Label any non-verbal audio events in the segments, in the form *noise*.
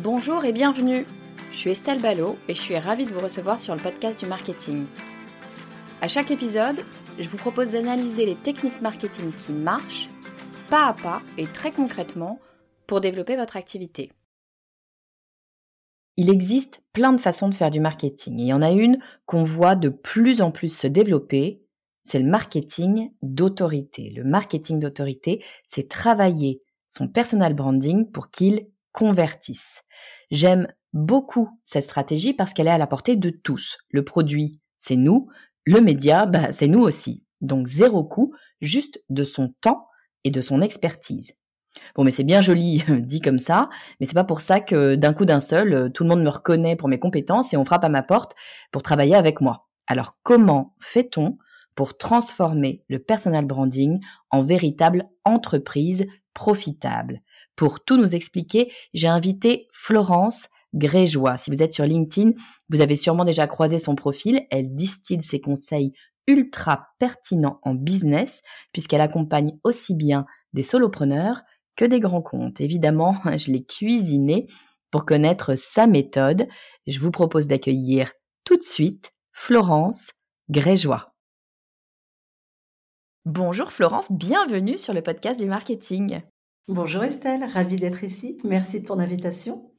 Bonjour et bienvenue. Je suis Estelle Ballot et je suis ravie de vous recevoir sur le podcast du marketing. À chaque épisode, je vous propose d'analyser les techniques marketing qui marchent, pas à pas et très concrètement, pour développer votre activité. Il existe plein de façons de faire du marketing et il y en a une qu'on voit de plus en plus se développer, c'est le marketing d'autorité. Le marketing d'autorité, c'est travailler son personal branding pour qu'il convertisse. J'aime beaucoup cette stratégie parce qu'elle est à la portée de tous. Le produit, c'est nous. Le média, bah, c'est nous aussi. Donc zéro coût, juste de son temps et de son expertise. Bon, mais c'est bien joli *laughs* dit comme ça, mais c'est pas pour ça que d'un coup d'un seul, tout le monde me reconnaît pour mes compétences et on frappe à ma porte pour travailler avec moi. Alors comment fait-on pour transformer le personal branding en véritable entreprise profitable? Pour tout nous expliquer, j'ai invité Florence Grégeois. Si vous êtes sur LinkedIn, vous avez sûrement déjà croisé son profil. Elle distille ses conseils ultra pertinents en business puisqu'elle accompagne aussi bien des solopreneurs que des grands comptes. Évidemment, *laughs* je l'ai cuisiné pour connaître sa méthode. Je vous propose d'accueillir tout de suite Florence Grégeois. Bonjour Florence, bienvenue sur le podcast du marketing. Bonjour Estelle, ravie d'être ici. Merci de ton invitation.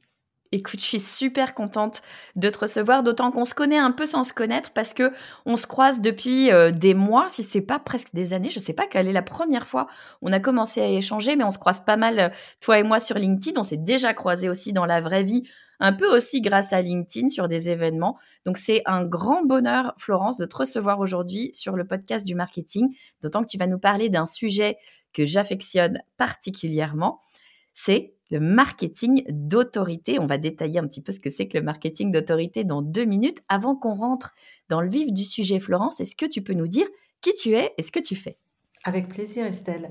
Écoute, je suis super contente de te recevoir, d'autant qu'on se connaît un peu sans se connaître parce que on se croise depuis euh, des mois, si c'est pas presque des années. Je sais pas quelle est la première fois on a commencé à échanger, mais on se croise pas mal, euh, toi et moi, sur LinkedIn. On s'est déjà croisés aussi dans la vraie vie un peu aussi grâce à LinkedIn sur des événements. Donc c'est un grand bonheur, Florence, de te recevoir aujourd'hui sur le podcast du marketing, d'autant que tu vas nous parler d'un sujet que j'affectionne particulièrement, c'est le marketing d'autorité. On va détailler un petit peu ce que c'est que le marketing d'autorité dans deux minutes. Avant qu'on rentre dans le vif du sujet, Florence, est-ce que tu peux nous dire qui tu es et ce que tu fais? Avec plaisir, Estelle.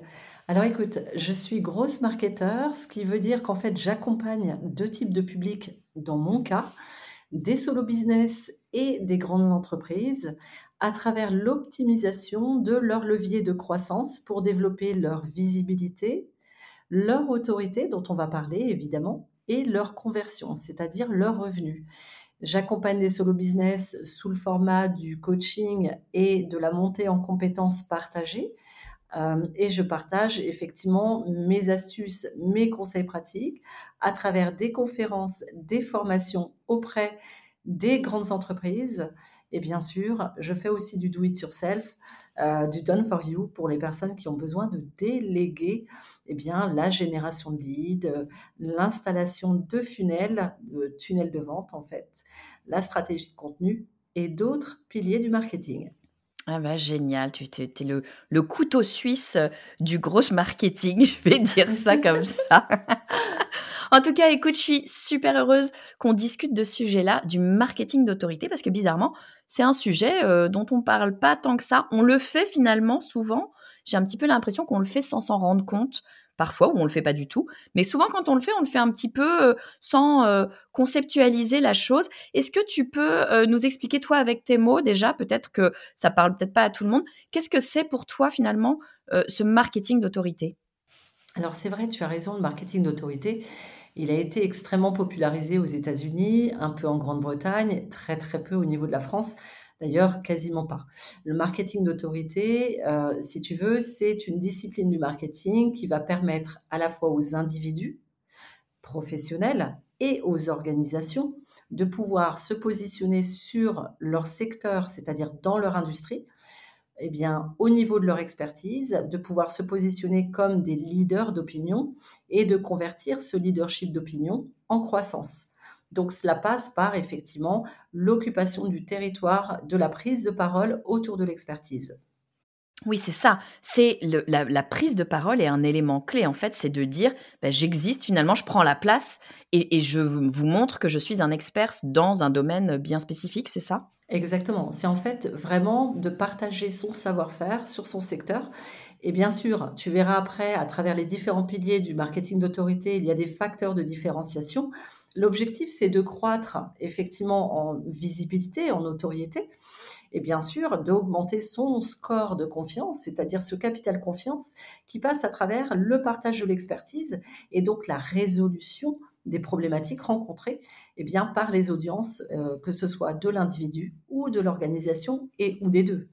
Alors écoute, je suis grosse marketeur, ce qui veut dire qu'en fait, j'accompagne deux types de publics dans mon cas, des solo business et des grandes entreprises à travers l'optimisation de leur levier de croissance pour développer leur visibilité, leur autorité, dont on va parler évidemment, et leur conversion, c'est-à-dire leur revenu. J'accompagne des solo business sous le format du coaching et de la montée en compétences partagées euh, et je partage effectivement mes astuces, mes conseils pratiques à travers des conférences, des formations auprès des grandes entreprises. Et bien sûr, je fais aussi du do it yourself, euh, du done for you pour les personnes qui ont besoin de déléguer eh bien, la génération de leads, l'installation de funnels, de tunnels de vente en fait, la stratégie de contenu et d'autres piliers du marketing. Ah bah génial, tu es, le, le, couteau suisse du gros marketing, *laughs* je vais dire ça comme ça. *laughs* en tout cas, écoute, je suis super heureuse qu'on discute de ce sujet-là, du marketing d'autorité, parce que bizarrement, c'est un sujet euh, dont on parle pas tant que ça. On le fait finalement souvent. J'ai un petit peu l'impression qu'on le fait sans s'en rendre compte parfois, où on le fait pas du tout. Mais souvent, quand on le fait, on le fait un petit peu euh, sans euh, conceptualiser la chose. Est-ce que tu peux euh, nous expliquer, toi, avec tes mots, déjà, peut-être que ça parle peut-être pas à tout le monde, qu'est-ce que c'est pour toi, finalement, ce marketing d'autorité? Alors c'est vrai, tu as raison, le marketing d'autorité, il a été extrêmement popularisé aux États-Unis, un peu en Grande-Bretagne, très très peu au niveau de la France, d'ailleurs quasiment pas. Le marketing d'autorité, euh, si tu veux, c'est une discipline du marketing qui va permettre à la fois aux individus professionnels et aux organisations de pouvoir se positionner sur leur secteur, c'est-à-dire dans leur industrie, eh bien, au niveau de leur expertise, de pouvoir se positionner comme des leaders d'opinion et de convertir ce leadership d'opinion en croissance. Donc cela passe par effectivement l'occupation du territoire, de la prise de parole autour de l'expertise. Oui, c'est ça. C'est la, prise de parole est un élément clé, en fait, c'est de dire bah, j'existe, finalement, je prends la place et, je vous montre que je suis un expert dans un domaine bien spécifique, c'est ça? Exactement. C'est en fait vraiment de partager son savoir-faire sur son secteur. Et bien sûr, tu verras après, à travers les différents piliers du marketing d'autorité, il y a des facteurs de différenciation. L'objectif, c'est de croître effectivement en visibilité, en notoriété, et bien sûr d'augmenter son score de confiance, c'est-à-dire ce capital confiance qui passe à travers le partage de l'expertise et donc la résolution des problématiques rencontrées eh bien, par les audiences, euh, que ce soit de l'individu ou de l'organisation et ou des deux.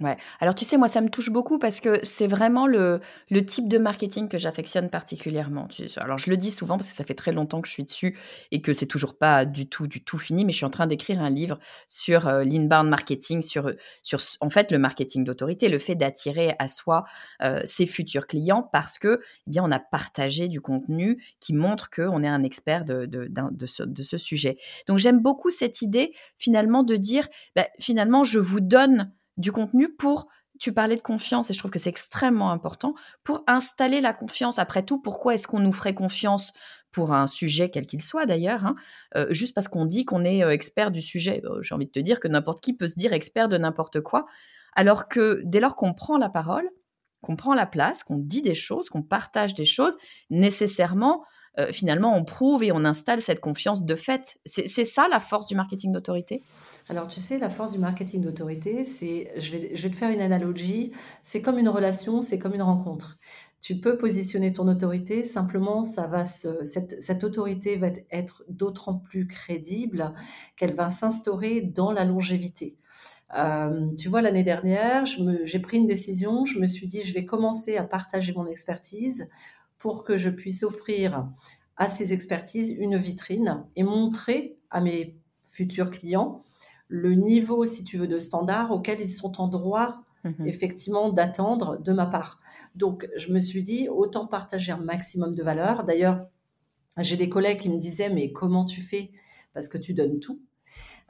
Ouais. Alors tu sais, moi, ça me touche beaucoup parce que c'est vraiment le, le type de marketing que j'affectionne particulièrement. Alors je le dis souvent parce que ça fait très longtemps que je suis dessus et que c'est toujours pas du tout, du tout fini, mais je suis en train d'écrire un livre sur euh, l'inbound marketing, sur, sur en fait le marketing d'autorité, le fait d'attirer à soi euh, ses futurs clients parce que eh bien on a partagé du contenu qui montre qu'on est un expert de, de, de, ce, de ce sujet. Donc j'aime beaucoup cette idée finalement de dire, bah, finalement je vous donne du contenu pour tu parlais de confiance et je trouve que c'est extrêmement important pour installer la confiance. Après tout, pourquoi est-ce qu'on nous ferait confiance pour un sujet quel qu'il soit d'ailleurs, hein, euh, juste parce qu'on dit qu'on est euh, expert du sujet? Euh, J'ai envie de te dire que n'importe qui peut se dire expert de n'importe quoi, alors que dès lors qu'on prend la parole, qu'on prend la place, qu'on dit des choses, qu'on partage des choses, nécessairement, finalement, on prouve et on installe cette confiance de fait. C'est ça la force du marketing d'autorité? Alors, tu sais, la force du marketing d'autorité, c'est, je vais, te faire une analogie, c'est comme une relation, c'est comme une rencontre. Tu peux positionner ton autorité, simplement, ça va cette, cette autorité va être d'autant plus crédible qu'elle va s'instaurer dans la longévité. Euh, tu vois, l'année dernière, j'ai pris une décision, je me suis dit, je vais commencer à partager mon expertise pour que je puisse offrir à ces expertises une vitrine et montrer à mes futurs clients le niveau, si tu veux, de standard auquel ils sont en droit, mhm. effectivement, d'attendre de ma part. Donc, je me suis dit, autant partager un maximum de valeur. D'ailleurs, j'ai des collègues qui me disaient, mais comment tu fais? Parce que tu donnes tout.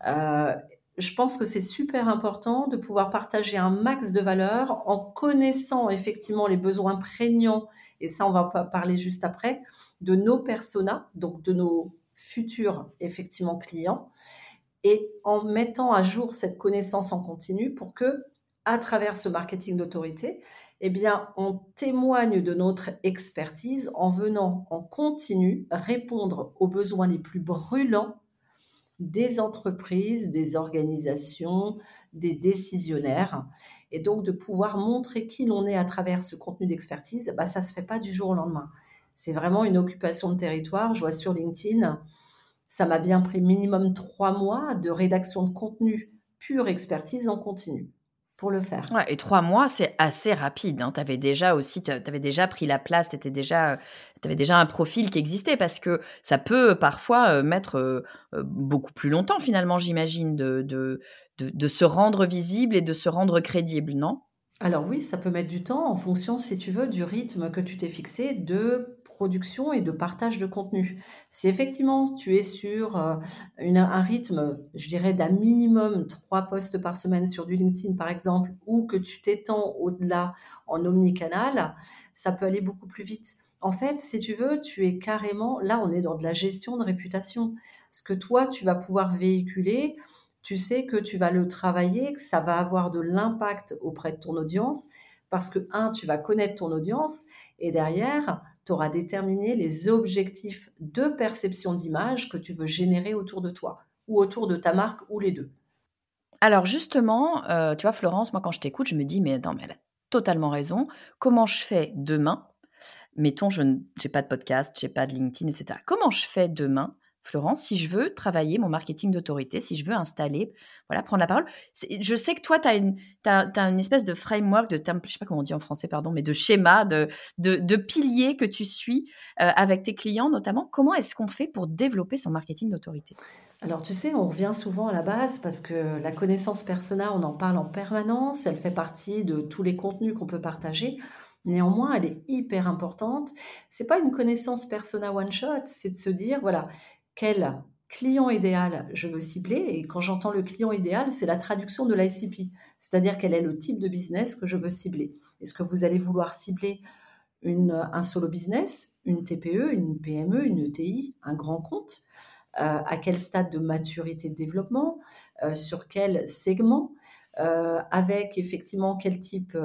Euh, je pense que c'est super important de pouvoir partager un max de valeur en connaissant effectivement les besoins prégnants, et ça on va parler juste après, de nos personas, donc de nos futurs effectivement clients, et en mettant à jour cette connaissance en continu pour que, à travers ce marketing d'autorité, eh bien, on témoigne de notre expertise en venant en continu répondre aux besoins les plus brûlants des entreprises, des organisations, des décisionnaires. Et donc, de pouvoir montrer qui l'on est à travers ce contenu d'expertise, bah, ça ne se fait pas du jour au lendemain. C'est vraiment une occupation de territoire. Je vois sur LinkedIn, ça m'a bien pris minimum trois mois de rédaction de contenu pure expertise en continu pour le faire. Ouais, et trois mois, c'est assez rapide. Hein. Tu avais déjà aussi, tu avais déjà pris la place, tu déjà, avais déjà un profil qui existait parce que ça peut parfois euh, mettre euh, euh, beaucoup plus longtemps finalement, j'imagine, de, de, de, se rendre visible et de se rendre crédible, non? Alors oui, ça peut mettre du temps en fonction, si tu veux, du rythme que tu t'es fixé de production et de partage de contenu. Si effectivement tu es sur euh, un rythme, je dirais, d'un minimum trois posts par semaine sur du LinkedIn par exemple, ou que tu t'étends au-delà en omnicanal, ça peut aller beaucoup plus vite. En fait, si tu veux, tu es carrément, là on est dans de la gestion de réputation. Ce que toi, tu vas pouvoir véhiculer, tu sais que tu vas le travailler, que ça va avoir de l'impact auprès de ton audience, parce que, un, tu vas connaître ton audience, et derrière, tu auras déterminé les objectifs de perception d'image que tu veux générer autour de toi, ou autour de ta marque, ou les deux. Alors justement, euh, tu vois, Florence, moi quand je t'écoute, je me dis, mais non, mais elle a totalement raison. Comment je fais demain? Mettons, je n'ai pas de podcast, j'ai pas de LinkedIn, etc. Comment je fais demain Florence, si je veux travailler mon marketing d'autorité, si je veux installer, voilà, prendre la parole. Je sais que toi, tu as une, une espèce de framework, de template, je sais pas comment on dit en français, pardon, mais de schéma, de, de, piliers que tu suis euh, avec tes clients notamment. Comment est-ce qu'on fait pour développer son marketing d'autorité? Alors tu sais, on revient souvent à la base parce que la connaissance persona, on en parle en permanence, elle fait partie de tous les contenus qu'on peut partager. Néanmoins, elle est hyper importante. C'est pas une connaissance persona one shot, c'est de se dire voilà, quel client idéal je veux cibler. Et quand j'entends le client idéal, c'est la traduction de l'ICP, c'est-à-dire quel est le type de business que je veux cibler. Est-ce que vous allez vouloir cibler un solo business, une TPE, une PME, une ETI, un grand compte? Euh, À quel stade de maturité de développement? Euh, Sur quel segment? Euh, avec effectivement quel type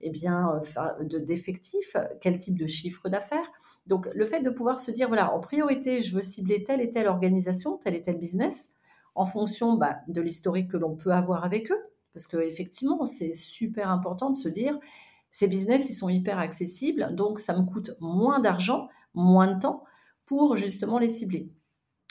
eh bien, de d'effectifs, quel type de chiffre d'affaires? Donc, le fait de pouvoir se dire, voilà, en priorité, je veux cibler telle et telle organisation, tel et tel business, en fonction bah, de l'historique que l'on peut avoir avec eux, parce qu'effectivement, c'est super important de se dire, ces business, ils sont hyper accessibles, donc ça me coûte moins d'argent, moins de temps pour justement les cibler.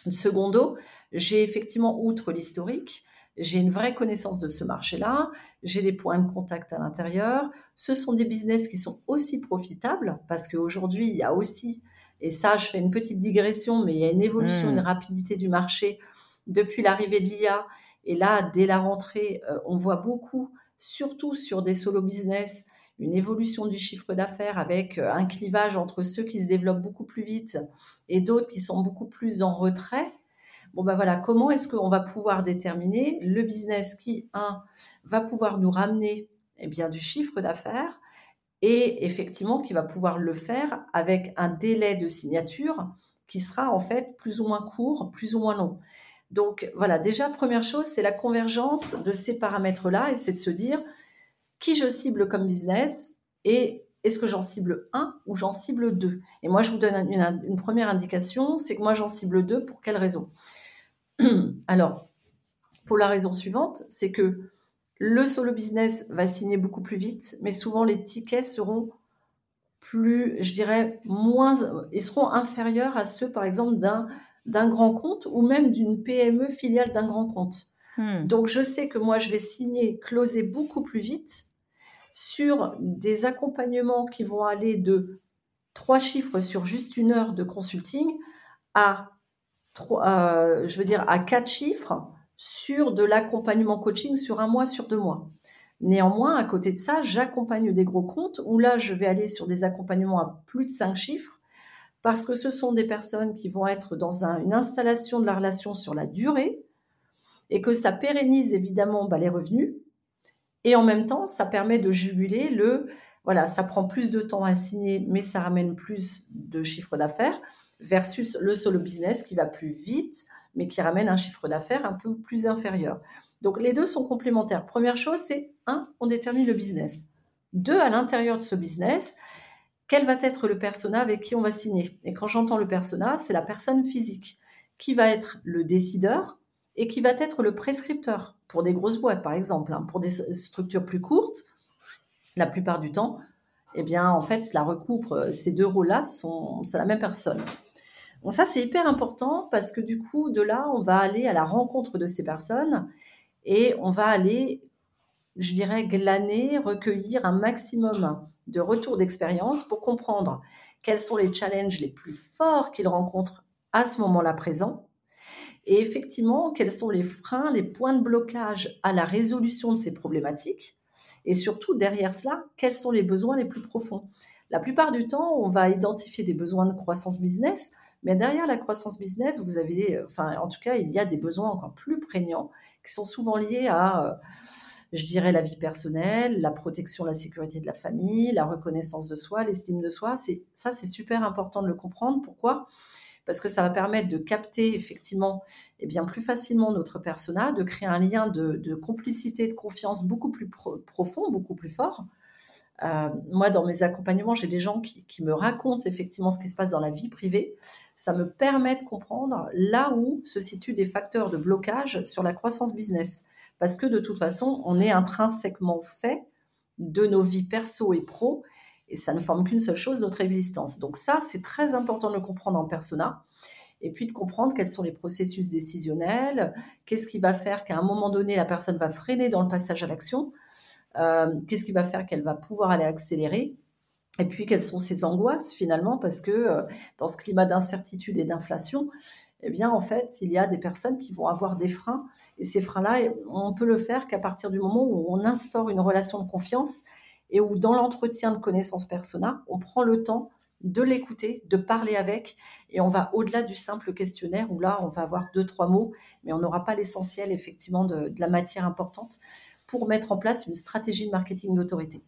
Secondo, j'ai effectivement, outre l'historique, j'ai une vraie connaissance de ce marché-là, j'ai des points de contact à l'intérieur. Ce sont des business qui sont aussi profitables parce qu'aujourd'hui, il y a aussi, et ça, je fais une petite digression, mais il y a une évolution, une hmm. rapidité du marché depuis l'arrivée de l'IA. Et là, dès la rentrée, euh, on voit beaucoup, surtout sur des solo business, une évolution du chiffre d'affaires avec euh, un clivage entre ceux qui se développent beaucoup plus vite et d'autres qui sont beaucoup plus en retrait. Ben voilà, comment est-ce qu'on va pouvoir déterminer le business qui, un, va pouvoir nous ramener eh bien, du chiffre d'affaires et effectivement qui va pouvoir le faire avec un délai de signature qui sera en fait plus ou moins court, plus ou moins long. Donc voilà, déjà, première chose, c'est la convergence de ces paramètres-là et c'est de se dire qui je cible comme business et est-ce que j'en cible un ou j'en cible deux Et moi, je vous donne une, une première indication, c'est que moi, j'en cible deux. Pour quelle raison? *clears throat* Alors, pour la raison suivante, c'est que le solo business va signer beaucoup plus vite, mais souvent les tickets seront plus, je dirais, moins, ils seront inférieurs à ceux, par exemple, d'un, d'un grand compte ou même d'une PME filiale d'un grand compte. Hmm. Donc, je sais que moi, je vais signer, closer beaucoup plus vite sur des accompagnements qui vont aller de trois chiffres sur juste une heure de consulting à euh, je veux dire, à quatre chiffres sur de l'accompagnement coaching sur un mois, sur deux mois. Néanmoins, à côté de ça, j'accompagne des gros comptes où là, je vais aller sur des accompagnements à plus de cinq chiffres parce que ce sont des personnes qui vont être dans une installation de la relation sur la durée et que ça pérennise évidemment bah, les revenus. Et en même temps, ça permet de juguler le, voilà, ça prend plus de temps à signer, mais ça ramène plus de chiffre d'affaires versus le solo business qui va plus vite, mais qui ramène un chiffre d'affaires un peu plus inférieur. Donc les deux sont complémentaires. Première chose, c'est un, on détermine le business. Deux, à l'intérieur de ce business, quel va être le persona avec qui on va signer? Et quand j'entends le persona, c'est la personne physique qui va être le décideur et qui va être le prescripteur pour des grosses boîtes, par exemple. Hein. Pour des structures plus courtes, la plupart du temps, eh bien, en fait, cela recouvre ces deux rôles-là, c'est la même personne. Bon, ça, c'est hyper important parce que du coup, de là, on va aller à la rencontre de ces personnes et on va aller, je dirais, glaner, recueillir un maximum de retours d'expérience pour comprendre quels sont les challenges les plus forts qu'ils rencontrent à ce moment-là présent et effectivement, quels sont les freins, les points de blocage à la résolution de ces problématiques et surtout, derrière cela, quels sont les besoins les plus profonds. La plupart du temps, on va identifier des besoins de croissance business, mais derrière la croissance business, vous avez, euh, enfin, en tout cas, il y a des besoins encore plus prégnants qui sont souvent liés à, euh, je dirais, la vie personnelle, la protection, la sécurité de la famille, la reconnaissance de soi, l'estime de soi. C'est, ça, c'est super important de le comprendre. Pourquoi? Parce que ça va permettre de capter effectivement et eh bien, plus facilement notre persona, de créer un lien de, complicité, de confiance beaucoup plus profond, beaucoup plus fort. Euh, moi, dans mes accompagnements, j'ai des gens qui, me racontent effectivement ce qui se passe dans la vie privée. Ça me permet de comprendre là où se situent des facteurs de blocage sur la croissance business. Parce que de toute façon, on est intrinsèquement fait de nos vies perso et pro. Et ça ne forme qu'une seule chose, notre existence. Donc ça, c'est très important de le comprendre en persona. Et puis de comprendre quels sont les processus décisionnels, qu'est-ce qui va faire qu'à un moment donné, la personne va freiner dans le passage à l'action, qu'est-ce qui va faire qu'elle va pouvoir aller accélérer, et puis quelles sont ses angoisses finalement, parce que euh, dans ce climat d'incertitude et d'inflation, eh bien, en fait, il y a des personnes qui vont avoir des freins. Et ces freins-là, on peut le faire qu'à partir du moment où on instaure une relation de confiance et où, dans l'entretien de connaissances personnelles, on prend le temps de l'écouter, de parler avec, et on va au-delà du simple questionnaire où là, on va avoir deux, trois mots, mais on n'aura pas l'essentiel, effectivement, de la matière importante pour mettre en place une stratégie de marketing d'autorité.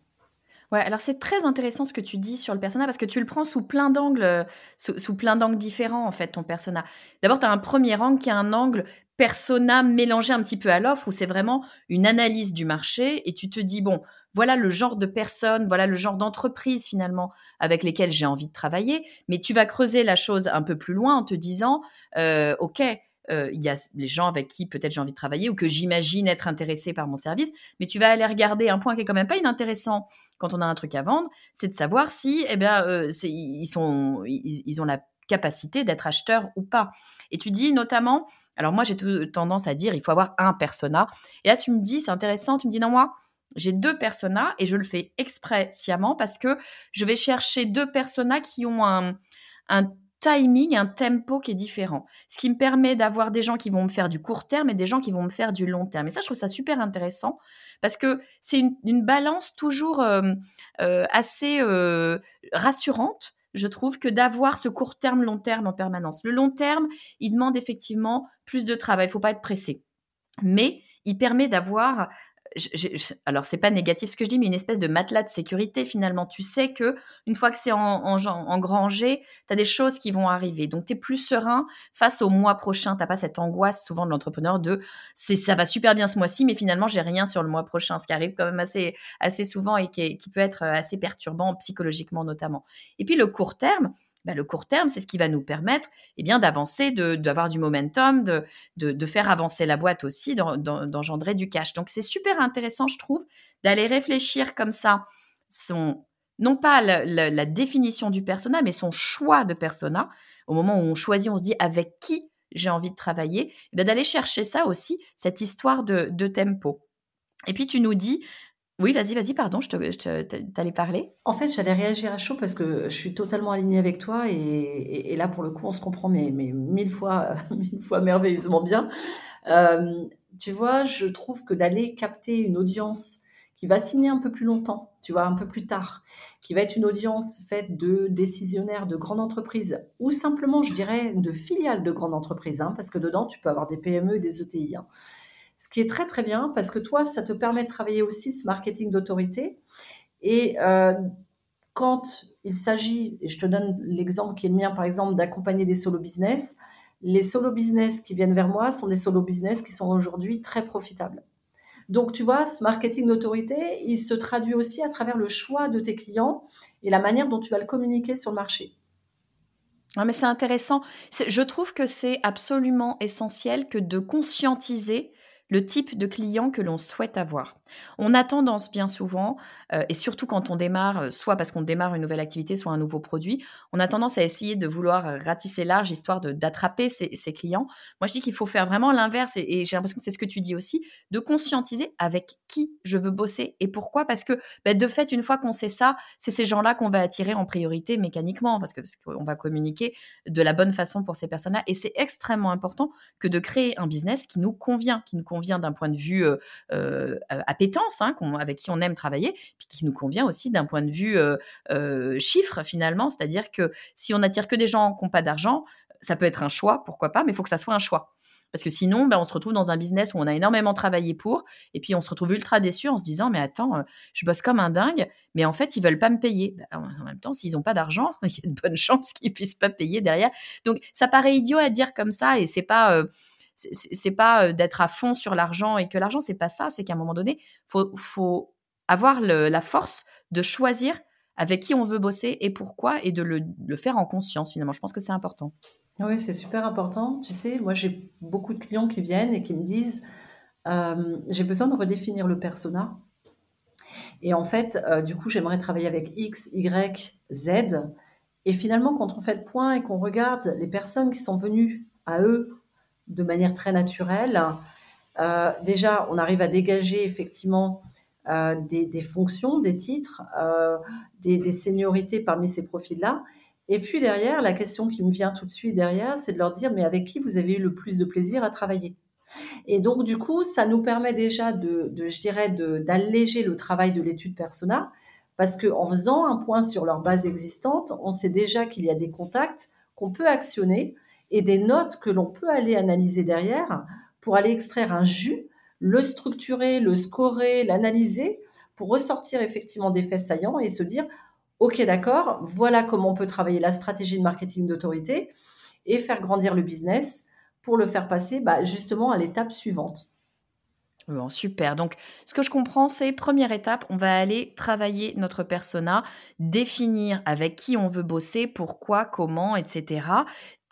Ouais, alors c'est très intéressant ce que tu dis sur le persona parce que tu le prends sous plein d'angles, euh, sous, plein d'angles différents en fait ton persona. D'abord, tu as un premier angle qui est un angle persona mélangé un petit peu à l'offre où c'est vraiment une analyse du marché et tu te dis bon, voilà le genre de personnes, voilà le genre d'entreprise finalement avec lesquelles j'ai envie de travailler, mais tu vas creuser la chose un peu plus loin en te disant euh, ok, euh, il y a les gens avec qui peut-être j'ai envie de travailler ou que j'imagine être intéressé par mon service, mais tu vas aller regarder un point qui est quand même pas inintéressant quand on a un truc à vendre, c'est de savoir si, eh bien, euh, ils, sont, ils, ont la capacité d'être acheteurs ou pas. Et tu dis notamment, alors moi j'ai tendance à dire, il faut avoir un persona. Et là tu me dis, c'est intéressant, tu me dis, non, moi, j'ai deux personas et je le fais exprès sciemment parce que je vais chercher deux personas qui ont un timing, un tempo qui est différent. Ce qui me permet d'avoir des gens qui vont me faire du court terme et des gens qui vont me faire du long terme. Et ça, je trouve ça super intéressant parce que c'est une, balance toujours euh, euh, assez euh, rassurante. Je trouve que d'avoir ce court terme, long terme en permanence. Le long terme, il demande effectivement plus de travail. Il ne faut pas être pressé. Mais il permet d'avoir alors c'est pas négatif ce que je dis, mais une espèce de matelas de sécurité finalement. Tu sais que une fois que c'est en, en, engrangé, tu as des choses qui vont arriver. Donc tu es plus serein face au mois prochain. Tu pas cette angoisse souvent de l'entrepreneur de ça va super bien ce mois-ci, mais finalement j'ai rien sur le mois prochain, ce qui arrive quand même assez, assez souvent et qui, qui peut être assez perturbant psychologiquement notamment. Et puis le court terme, bah, le court terme, c'est ce qui va nous permettre eh bien d'avancer, d'avoir du momentum, de, de, faire avancer la boîte aussi, d'engendrer du cash. Donc c'est super intéressant, je trouve, d'aller réfléchir comme ça, son, non pas la, définition du persona, mais son choix de persona. Au moment où on choisit, on se dit avec qui j'ai envie de travailler, eh d'aller chercher ça aussi, cette histoire de, de tempo. Et puis tu nous dis, oui, vas-y, vas-y, pardon, je t'allais parler. En fait, j'allais réagir à chaud parce que je suis totalement alignée avec toi et, là, pour le coup, on se comprend mais, mille fois, *laughs* mille fois merveilleusement bien. Euh, tu vois, je trouve que d'aller capter une audience qui va signer un peu plus longtemps, tu vois, un peu plus tard, qui va être une audience faite de décisionnaires de grandes entreprises ou simplement, je dirais, de filiales de grandes entreprises, hein, parce que dedans, tu peux avoir des PME et des ETI. Hein ce qui est très très bien parce que toi, ça te permet de travailler aussi ce marketing d'autorité. Et euh, quand il s'agit, et je te donne l'exemple qui est le mien par exemple, d'accompagner des solo business, les solo business qui viennent vers moi sont des solo business qui sont aujourd'hui très profitables. Donc tu vois, ce marketing d'autorité, il se traduit aussi à travers le choix de tes clients et la manière dont tu vas le communiquer sur le marché. Ah, mais c'est intéressant. Je trouve que c'est absolument essentiel que de conscientiser le type de client que l'on souhaite avoir. On a tendance bien souvent, euh, et surtout quand on démarre, euh, soit parce qu'on démarre une nouvelle activité, soit un nouveau produit, on a tendance à essayer de vouloir ratisser large histoire d'attraper ses, clients. Moi, je dis qu'il faut faire vraiment l'inverse, et, j'ai l'impression que c'est ce que tu dis aussi, de conscientiser avec qui je veux bosser et pourquoi. Parce que bah, de fait, une fois qu'on sait ça, c'est ces gens-là qu'on va attirer en priorité mécaniquement, parce qu'on parce qu'on va communiquer de la bonne façon pour ces personnes-là. Et c'est extrêmement important que de créer un business qui nous convient, qui nous convient vient d'un point de vue euh, euh, appétence, hein, avec qui on aime travailler, puis qui nous convient aussi d'un point de vue chiffre finalement, c'est-à-dire que si on n'attire que des gens qui n'ont pas d'argent, ça peut être un choix, pourquoi pas, mais il faut que ça soit un choix. Parce que sinon, ben, on se retrouve dans un business où on a énormément travaillé pour, et puis on se retrouve ultra déçu en se disant, mais attends, je bosse comme un dingue, mais en fait, ils veulent pas me payer. Ben, en même temps, s'ils n'ont pas d'argent, *laughs* il y a de bonnes *laughs* chances qu'ils puissent pas payer derrière. Donc, ça paraît idiot à dire comme ça, et c'est pas, c'est pas d'être à fond sur l'argent et que l'argent c'est pas ça, c'est qu'à un moment donné, faut faut avoir la force de choisir avec qui on veut bosser et pourquoi et de le, faire en conscience finalement. Je pense que c'est important. Oui, c'est super important. Tu sais, moi j'ai beaucoup de clients qui viennent et qui me disent j'ai besoin de redéfinir le persona. Et en fait, euh, du coup, j'aimerais travailler avec X, Y, Z. Et finalement, quand on fait le point et qu'on regarde les personnes qui sont venues à eux de manière très naturelle, euh, déjà, on arrive à dégager effectivement euh, des, fonctions, des titres, des, des, seniorités parmi ces profils-là. Et puis derrière, la question qui me vient tout de suite derrière, c'est de leur dire, mais avec qui vous avez eu le plus de plaisir à travailler? Et donc, du coup, ça nous permet déjà de, je dirais, d'alléger le travail de l'étude persona, parce qu'en faisant un point sur leur base existante, on sait déjà qu'il y a des contacts qu'on peut actionner et des notes que l'on peut aller analyser derrière pour aller extraire un jus, le structurer, le scorer, l'analyser pour ressortir effectivement des faits saillants et se dire, OK, d'accord, voilà comment on peut travailler la stratégie de marketing d'autorité et faire grandir le business pour le faire passer bah, justement à l'étape suivante. Super. Donc, ce que je comprends, c'est première étape, on va aller travailler notre persona, définir avec qui on veut bosser, pourquoi, comment, etc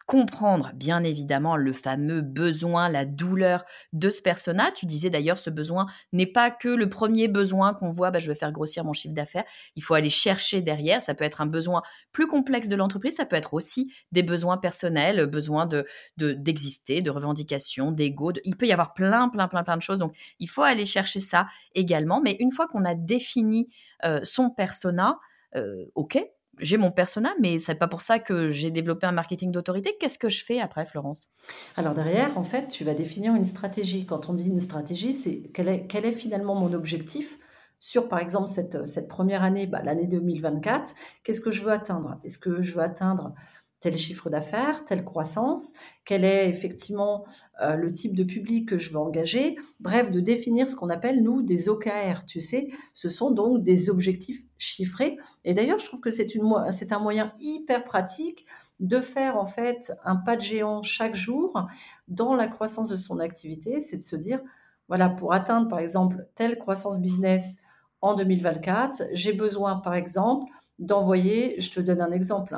comprendre bien évidemment le fameux besoin, la douleur de ce persona. Tu disais d'ailleurs ce besoin n'est pas que le premier besoin qu'on voit, bah, je veux faire grossir mon chiffre d'affaires. Il faut aller chercher derrière. Ça peut être un besoin plus complexe de l'entreprise, ça peut être aussi des besoins personnels, besoin de d'exister, de, revendication, d'ego. Il peut y avoir plein, plein, plein, plein de choses. Donc il faut aller chercher ça également. Mais une fois qu'on a défini euh, son persona, euh, ok, j'ai mon persona, mais c'est pas pour ça que j'ai développé un marketing d'autorité. Qu'est-ce que je fais après, Florence? Alors derrière, en fait, tu vas définir une stratégie. Quand on dit une stratégie, c'est quel est, finalement mon objectif sur, par exemple, cette, cette première année, bah, l'année 2024. Qu'est-ce que je veux atteindre? Est-ce que je veux atteindre tel chiffre d'affaires, telle croissance, quel est effectivement euh, le type de public que je veux engager, bref, de définir ce qu'on appelle, nous, des OKR, tu sais, ce sont donc des objectifs chiffrés. Et d'ailleurs, je trouve que c'est un moyen hyper pratique de faire en fait un pas de géant chaque jour dans la croissance de son activité, c'est de se dire, voilà, pour atteindre par exemple telle croissance business en 2024, j'ai besoin par exemple d'envoyer, je te donne un exemple,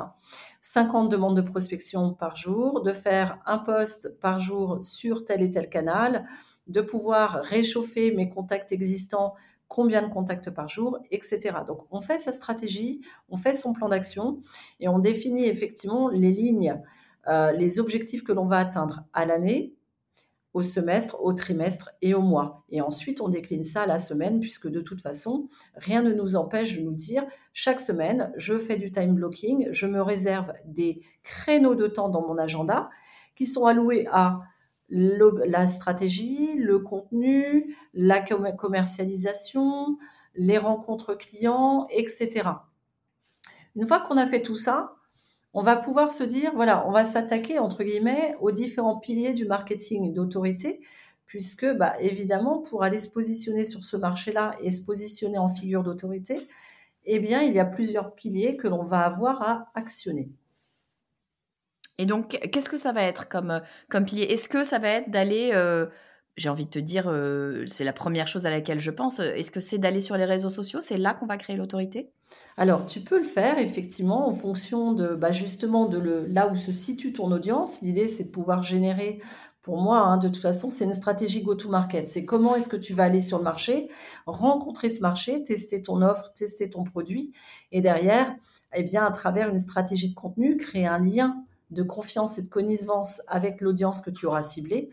50 hein, demandes de prospection par jour, de faire un post par jour sur tel et tel canal, de pouvoir réchauffer mes contacts existants, combien de contacts par jour, etc. Donc on fait sa stratégie, on fait son plan d'action et on définit effectivement les lignes, euh, les objectifs que l'on va atteindre à l'année, au semestre, au trimestre et au mois. Et ensuite, on décline ça à la semaine, puisque de toute façon, rien ne nous empêche de nous dire, chaque semaine, je fais du time blocking, je me réserve des créneaux de temps dans mon agenda qui sont alloués à la stratégie, le contenu, la commercialisation, les rencontres clients, etc. Une fois qu'on a fait tout ça, on va pouvoir se dire, voilà, on va s'attaquer, entre guillemets, aux différents piliers du marketing d'autorité, puisque, bah, évidemment, pour aller se positionner sur ce marché-là et se positionner en figure d'autorité, eh bien, il y a plusieurs piliers que l'on va avoir à actionner. Et donc, qu'est-ce que ça va être comme, comme pilier? Est-ce que ça va être d'aller... Euh, j'ai envie de te dire, euh, c'est la première chose à laquelle je pense. Est-ce que c'est d'aller sur les réseaux sociaux? C'est là qu'on va créer l'autorité? Alors, tu peux le faire effectivement en fonction de bah, justement de le, là où se situe ton audience. L'idée, c'est de pouvoir générer. Pour moi, hein, de toute façon, c'est une stratégie go-to-market. C'est comment est-ce que tu vas aller sur le marché, rencontrer ce marché, tester ton offre, tester ton produit, et derrière, eh bien, à travers une stratégie de contenu, créer un lien de confiance et de connivence avec l'audience que tu auras ciblée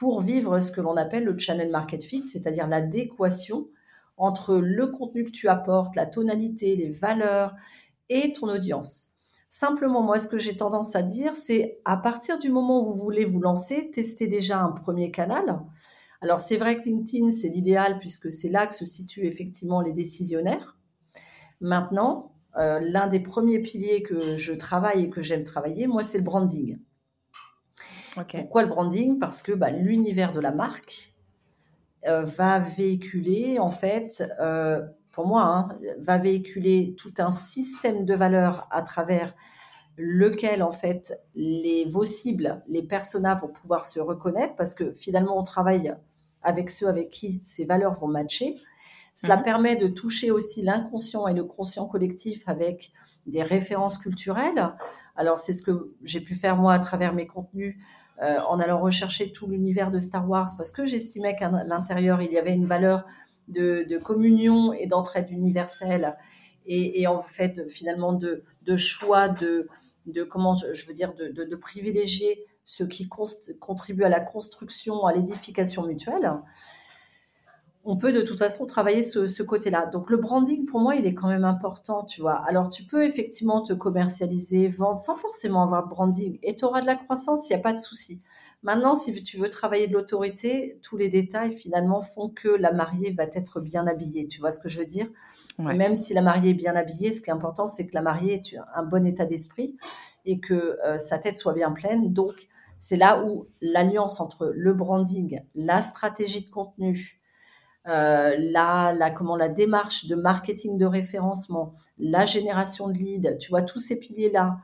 pour vivre ce que l'on appelle le channel market fit, c'est-à-dire l'adéquation entre le contenu que tu apportes, la tonalité, les valeurs et ton audience. Simplement, moi, ce que j'ai tendance à dire, c'est à partir du moment où vous voulez vous lancer, testez déjà un premier canal. Alors, c'est vrai que LinkedIn, c'est l'idéal puisque c'est là que se situent effectivement les décisionnaires. Maintenant, euh, l'un des premiers piliers que je travaille et que j'aime travailler, moi, c'est le branding. Pourquoi le branding? Parce que bah, l'univers de la marque euh, va véhiculer, en fait, euh, pour moi, hein, va véhiculer tout un système de valeurs à travers lequel, en fait, les, vos cibles, les personas vont pouvoir se reconnaître parce que finalement, on travaille avec ceux avec qui ces valeurs vont matcher. Cela mhm. permet de toucher aussi l'inconscient et le conscient collectif avec des références culturelles. Alors, c'est ce que j'ai pu faire moi à travers mes contenus euh, en allant rechercher tout l'univers de Star Wars parce que j'estimais qu'à l'intérieur, il y avait une valeur de, communion et d'entraide universelle. Et, en fait finalement de, choix de, comment je veux dire de, privilégier ce qui contribue à la construction, à l'édification mutuelle on peut de toute façon travailler ce, côté-là. Donc le branding, pour moi, il est quand même important, tu vois. Alors tu peux effectivement te commercialiser, vendre sans forcément avoir de branding, et tu auras de la croissance, il n'y a pas de souci. Maintenant, si tu veux travailler de l'autorité, tous les détails finalement font que la mariée va être bien habillée. Tu vois ce que je veux dire? Même si la mariée est bien habillée, ce qui est important, c'est que la mariée ait un bon état d'esprit et que euh, sa tête soit bien pleine. Donc, c'est là où l'alliance entre le branding, la stratégie de contenu, euh, la, comment, la démarche de marketing de référencement, la génération de leads, tu vois, tous ces piliers-là,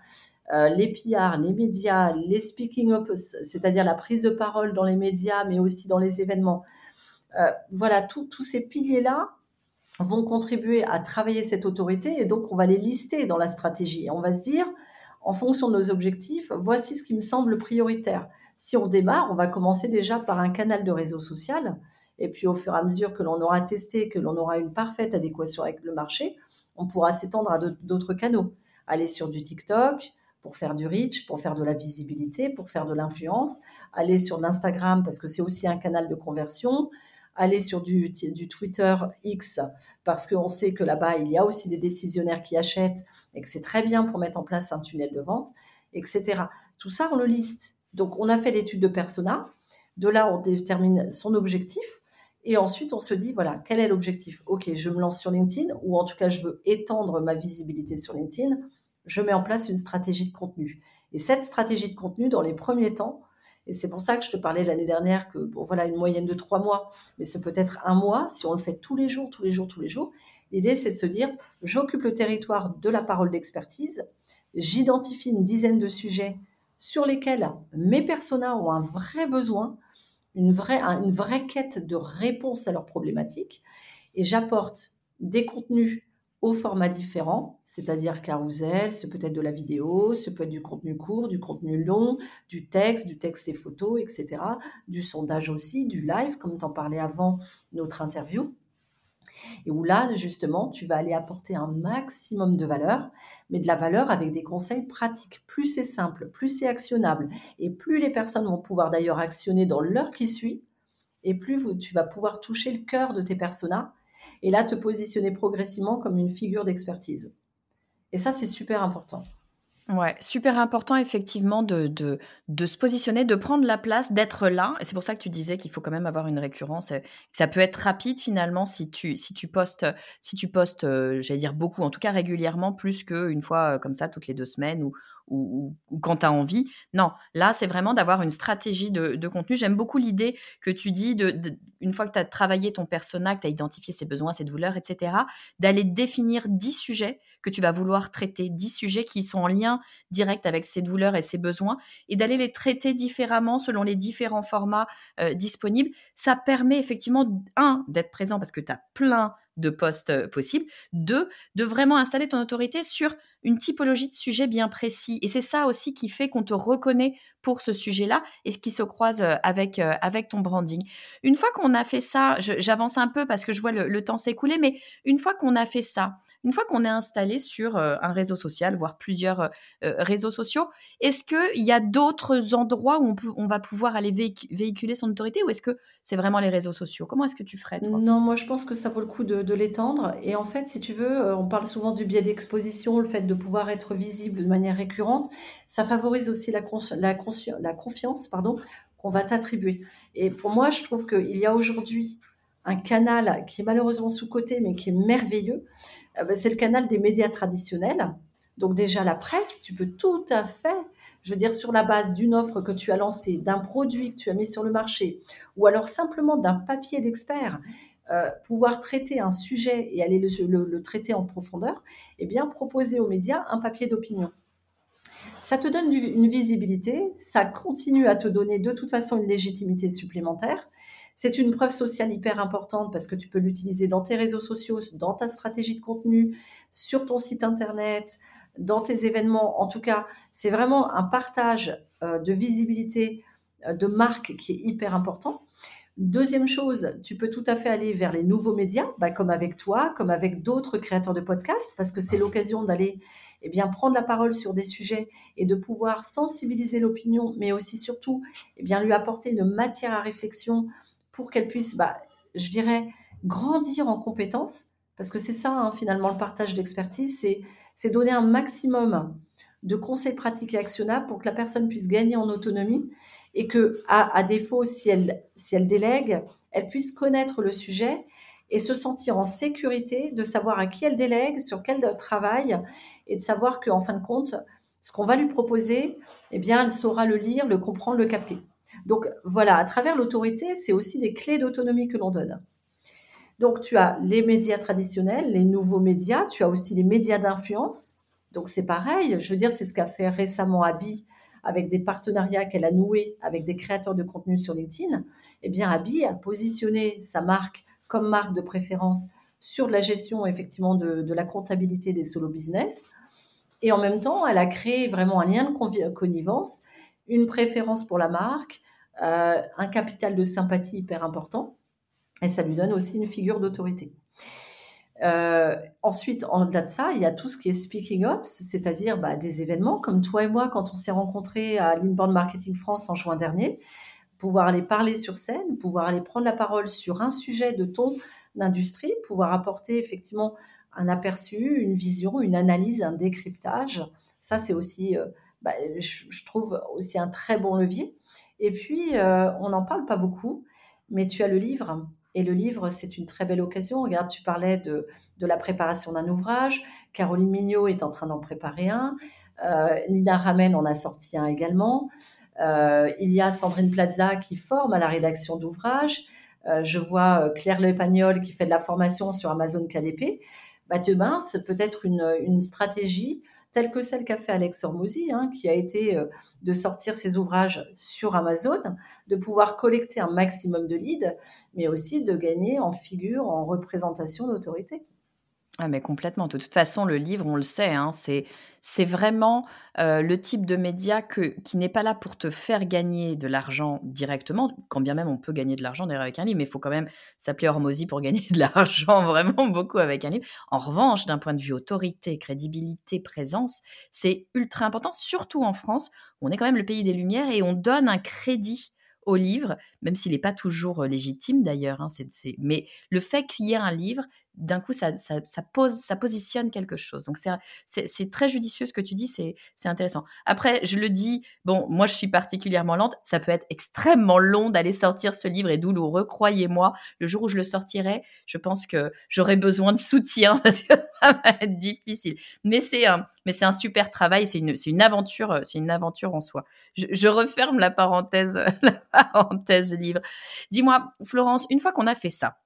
euh, les PR, les médias, les speaking up, c'est-à-dire la prise de parole dans les médias, mais aussi dans les événements. Euh, voilà, tous ces piliers-là vont contribuer à travailler cette autorité et donc on va les lister dans la stratégie. On va se dire, en fonction de nos objectifs, voici ce qui me semble prioritaire. Si on démarre, on va commencer déjà par un canal de réseau social et puis au fur et à mesure que l'on aura testé, que l'on aura une parfaite adéquation avec le marché, on pourra s'étendre à d'autres canaux. Aller sur du TikTok pour faire du reach, pour faire de la visibilité, pour faire de l'influence. Aller sur l'Instagram parce que c'est aussi un canal de conversion. Aller sur du, du Twitter X parce qu'on sait que là-bas, il y a aussi des décisionnaires qui achètent et que c'est très bien pour mettre en place un tunnel de vente, etc. Tout ça, on le liste. Donc, on a fait l'étude de persona. De là, on détermine son objectif. Et ensuite, on se dit, voilà, quel est l'objectif? Ok, je me lance sur LinkedIn, ou en tout cas, je veux étendre ma visibilité sur LinkedIn. Je mets en place une stratégie de contenu. Et cette stratégie de contenu, dans les premiers temps, et c'est pour ça que je te parlais l'année dernière que, voilà, une moyenne de trois mois, mais c'est peut-être un mois si on le fait tous les jours, tous les jours, tous les jours. L'idée, c'est de se dire, j'occupe le territoire de la parole d'expertise, j'identifie une dizaine de sujets sur lesquels mes personas ont un vrai besoin, une vraie, une vraie quête de réponse à leurs problématiques et j'apporte des contenus au format différent, c'est-à-dire carousel, c'est peut être de la vidéo, ce peut être du contenu court, du contenu long, du texte, du texte et photos, etc., du sondage aussi, du live, comme tu en parlais avant notre interview et où là, justement, tu vas aller apporter un maximum de valeur, mais de la valeur avec des conseils pratiques. Plus c'est simple, plus c'est actionnable, et plus les personnes vont pouvoir d'ailleurs actionner dans l'heure qui suit, et plus tu vas pouvoir toucher le cœur de tes personas, et là te positionner progressivement comme une figure d'expertise. Et ça, c'est super important. Ouais, super important effectivement de, de, se positionner, de prendre la place, d'être là. Et c'est pour ça que tu disais qu'il faut quand même avoir une récurrence. Ça peut être rapide finalement si tu, si tu postes, si tu postes, euh, j'allais dire beaucoup, en tout cas régulièrement, plus qu'une fois euh, comme ça toutes les deux semaines ou, ou, quand tu as envie. Non, là, c'est vraiment d'avoir une stratégie de, contenu. J'aime beaucoup l'idée que tu dis, de, une fois que tu as travaillé ton persona, que tu as identifié ses besoins, ses douleurs, etc., d'aller définir 10 sujets que tu vas vouloir traiter, 10 sujets qui sont en lien direct avec ses douleurs et ses besoins, et d'aller les traiter différemment selon les différents formats euh, disponibles. Ça permet effectivement, un, d'être présent parce que tu as plein de postes possibles. Deux, de vraiment installer ton autorité sur une typologie de sujet bien précis. Et c'est ça aussi qui fait qu'on te reconnaît pour ce sujet-là et ce qui se croise avec, avec ton branding. Une fois qu'on a fait ça, j'avance un peu parce que je vois le temps s'écouler, mais une fois qu'on a fait ça, une fois qu'on est installé sur euh, un réseau social, voire plusieurs euh, euh, réseaux sociaux, est-ce qu'il y a d'autres endroits où on, va pouvoir aller véhiculer son autorité ou est-ce que c'est vraiment les réseaux sociaux? Comment est-ce que tu ferais Non, moi je pense que ça vaut le coup de, l'étendre. Et en fait, si tu veux, on parle souvent du biais d'exposition, le fait de pouvoir être visible de manière récurrente. Ça favorise aussi la, confiance pardon, qu'on va t'attribuer. Et pour moi, je trouve qu'il y a aujourd'hui un canal qui est malheureusement sous-coté, mais qui est merveilleux, c'est le canal des médias traditionnels. Donc déjà la presse, tu peux tout à fait, je veux dire, sur la base d'une offre que tu as lancée, d'un produit que tu as mis sur le marché, ou alors simplement d'un papier d'expert, euh, pouvoir traiter un sujet et aller le, traiter en profondeur, eh bien proposer aux médias un papier d'opinion. Ça te donne une visibilité, ça continue à te donner de toute façon une légitimité supplémentaire, c'est une preuve sociale hyper importante parce que tu peux l'utiliser dans tes réseaux sociaux, dans ta stratégie de contenu, sur ton site internet, dans tes événements. En tout cas, c'est vraiment un partage euh, de visibilité euh, de marque qui est hyper important. Deuxième chose, tu peux tout à fait aller vers les nouveaux médias, bah, comme avec toi, comme avec d'autres créateurs de podcasts, parce que c'est l'occasion d'aller eh bien, prendre la parole sur des sujets et de pouvoir sensibiliser l'opinion, mais aussi surtout eh lui apporter une matière à réflexion pour qu'elle puisse, bah, je dirais, grandir en compétences, parce que c'est ça hein, finalement le partage d'expertise, c'est donner un maximum de conseils pratiques et actionnables pour que la personne puisse gagner en autonomie et que, à, défaut, si elle, délègue, elle puisse connaître le sujet et se sentir en sécurité de savoir à qui elle délègue, sur quel travail, et de savoir qu'en fin de compte, ce qu'on va lui proposer, eh bien, elle saura le lire, le comprendre, le capter. Donc voilà, à travers l'autorité, c'est aussi des clés d'autonomie que l'on donne. Donc tu as les médias traditionnels, les nouveaux médias, tu as aussi les médias d'influence. Donc c'est pareil, je veux dire, c'est ce qu'a fait récemment Abby avec des partenariats qu'elle a noués avec des créateurs de contenu sur LinkedIn, eh bien, Abby a positionné sa marque comme marque de préférence sur la gestion effectivement de, la comptabilité des solo business. Et en même temps, elle a créé vraiment un lien de connivence, une préférence pour la marque, euh, un capital de sympathie hyper important. Et ça lui donne aussi une figure d'autorité. Euh, ensuite, en-delà de ça, il y a tout ce qui est speaking up, c'est-à-dire bah, des événements comme toi et moi quand on s'est rencontrés à l'Inbound Marketing France en juin dernier, pouvoir aller parler sur scène, pouvoir aller prendre la parole sur un sujet de ton industrie, pouvoir apporter effectivement un aperçu, une vision, une analyse, un décryptage. Ça, c'est aussi, euh, bah, je, trouve aussi un très bon levier. Et puis, euh, on n'en parle pas beaucoup, mais tu as le livre et le livre, c'est une très belle occasion. Regarde, tu parlais de, la préparation d'un ouvrage. Caroline Mignot est en train d'en préparer un. Euh, Nina Ramen en a sorti un également. Euh, il y a Sandrine Plaza qui forme à la rédaction d'ouvrages. Je vois Claire Lepagnol qui fait de la formation sur Amazon KDP. Demain, c'est peut-être une, stratégie telle que celle qu'a fait Alex Hormozy, hein, qui a été euh, de sortir ses ouvrages sur Amazon, de pouvoir collecter un maximum de leads, mais aussi de gagner en figure, en représentation d'autorité. Ah mais complètement. De toute façon, le livre, on le sait, hein, c'est c'est vraiment euh, le type de média que, qui n'est pas là pour te faire gagner de l'argent directement, quand bien même on peut gagner de l'argent derrière avec un livre, mais il faut quand même s'appeler Hormozy pour *laughs* gagner de l'argent vraiment beaucoup avec un livre. En revanche, d'un point de vue autorité, crédibilité, présence, c'est ultra important, surtout en France, où on est quand même le pays des Lumières et on donne un crédit au livre, même s'il n'est pas toujours euh, légitime d'ailleurs. Hein, mais le fait qu'il y ait un livre, d'un coup, ça, pose, ça positionne quelque chose. Donc, c'est très judicieux ce que tu dis, c'est intéressant. Après, je le dis, bon, moi, je suis particulièrement lente. Ça peut être extrêmement long d'aller sortir ce livre et douloureux. Croyez-moi, le jour où je le sortirai, je pense que j'aurai besoin de soutien *laughs* parce que ça va être difficile. Mais c'est un, un super travail. C'est une, une aventure, c'est une aventure en soi. Je, je referme la parenthèse, *laughs* la parenthèse livre. Dis-moi, Florence, une fois qu'on a fait ça,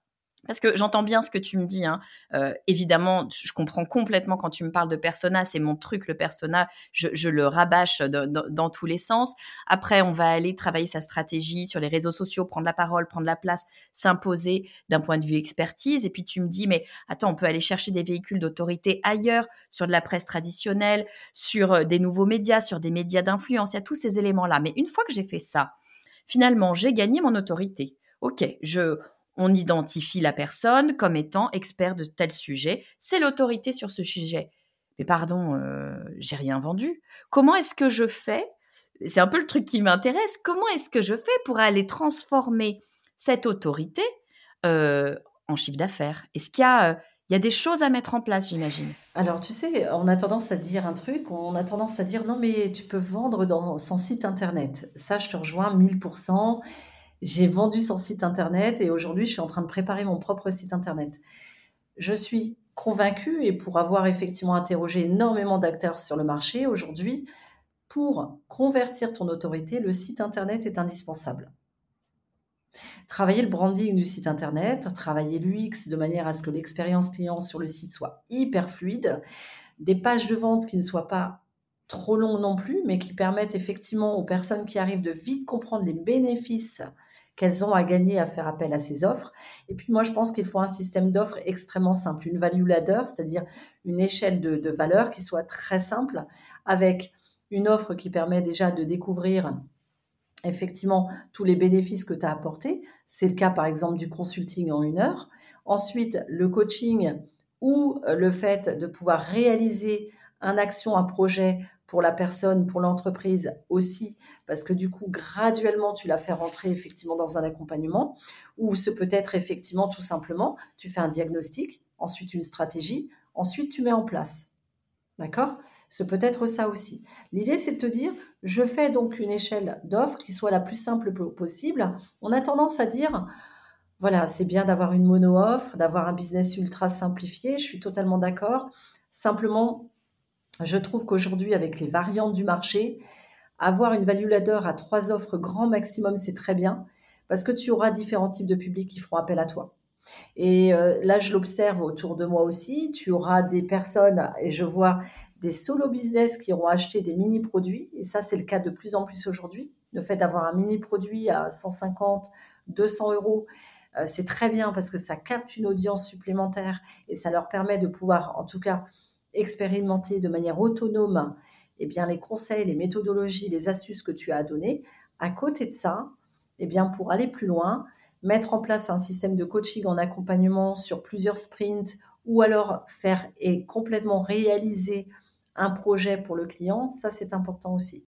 parce que j'entends bien ce que tu me dis. Hein. Euh, évidemment, je comprends complètement quand tu me parles de persona. C'est mon truc, le persona. Je, le rabâche dans tous les sens. Après, on va aller travailler sa stratégie sur les réseaux sociaux, prendre la parole, prendre la place, s'imposer d'un point de vue expertise. Et puis tu me dis, mais attends, on peut aller chercher des véhicules d'autorité ailleurs, sur de la presse traditionnelle, sur euh, des nouveaux médias, sur des médias d'influence. Il y a tous ces éléments-là. Mais une fois que j'ai fait ça, finalement, j'ai gagné mon autorité. Ok, je on identifie la personne comme étant expert de tel sujet. C'est l'autorité sur ce sujet. Mais pardon, euh, j'ai rien vendu. Comment est-ce que je fais? C'est un peu le truc qui m'intéresse. Comment est-ce que je fais pour aller transformer cette autorité euh, en chiffre d'affaires? Est-ce qu'il y a, euh, y a des choses à mettre en place, j'imagine? Alors, tu sais, on a tendance à dire un truc, on a tendance à dire non, mais tu peux vendre dans son site internet. Ça, je te rejoins 1000%. J'ai vendu son site internet et aujourd'hui, je suis en train de préparer mon propre site internet. Je suis convaincue et pour avoir effectivement interrogé énormément d'acteurs sur le marché aujourd'hui, pour convertir ton autorité, le site internet est indispensable. Travailler le branding du site internet, travailler l'UX de manière à ce que l'expérience client sur le site soit hyper fluide, des pages de vente qui ne soient pas trop longues non plus, mais qui permettent effectivement aux personnes qui arrivent de vite comprendre les bénéfices qu'elles ont à gagner à faire appel à ces offres. Et puis moi, je pense qu'il faut un système d'offres extrêmement simple, une value ladder, c'est-à-dire une échelle de, valeur qui soit très simple, avec une offre qui permet déjà de découvrir effectivement tous les bénéfices que tu as apportés. C'est le cas par exemple du consulting en une heure. Ensuite, le coaching ou le fait de pouvoir réaliser un action, un projet pour la personne, pour l'entreprise aussi, parce que du coup, graduellement, tu la fais rentrer effectivement dans un accompagnement, ou ce peut être effectivement tout simplement, tu fais un diagnostic, ensuite une stratégie, ensuite tu mets en place. D'accord? Ce peut être ça aussi. L'idée, c'est de te dire, je fais donc une échelle d'offres qui soit la plus simple possible. On a tendance à dire, voilà, c'est bien d'avoir une mono-offre, d'avoir un business ultra simplifié, je suis totalement d'accord. Simplement, je trouve qu'aujourd'hui, avec les variantes du marché, avoir une value ladder à trois offres grand maximum, c'est très bien, parce que tu auras différents types de publics qui feront appel à toi. Et euh, là, je l'observe autour de moi aussi. Tu auras des personnes, et je vois des solo business qui auront acheté des mini produits, et ça, c'est le cas de plus en plus aujourd'hui. Le fait d'avoir un mini produit à 150, 200 euros, euh, c'est très bien parce que ça capte une audience supplémentaire et ça leur permet de pouvoir, en tout cas, expérimenter de manière autonome eh bien, les conseils, les méthodologies, les astuces que tu as à donner. À côté de ça, eh bien, pour aller plus loin, mettre en place un système de coaching en accompagnement sur plusieurs sprints ou alors faire et complètement réaliser un projet pour le client, ça c'est important aussi.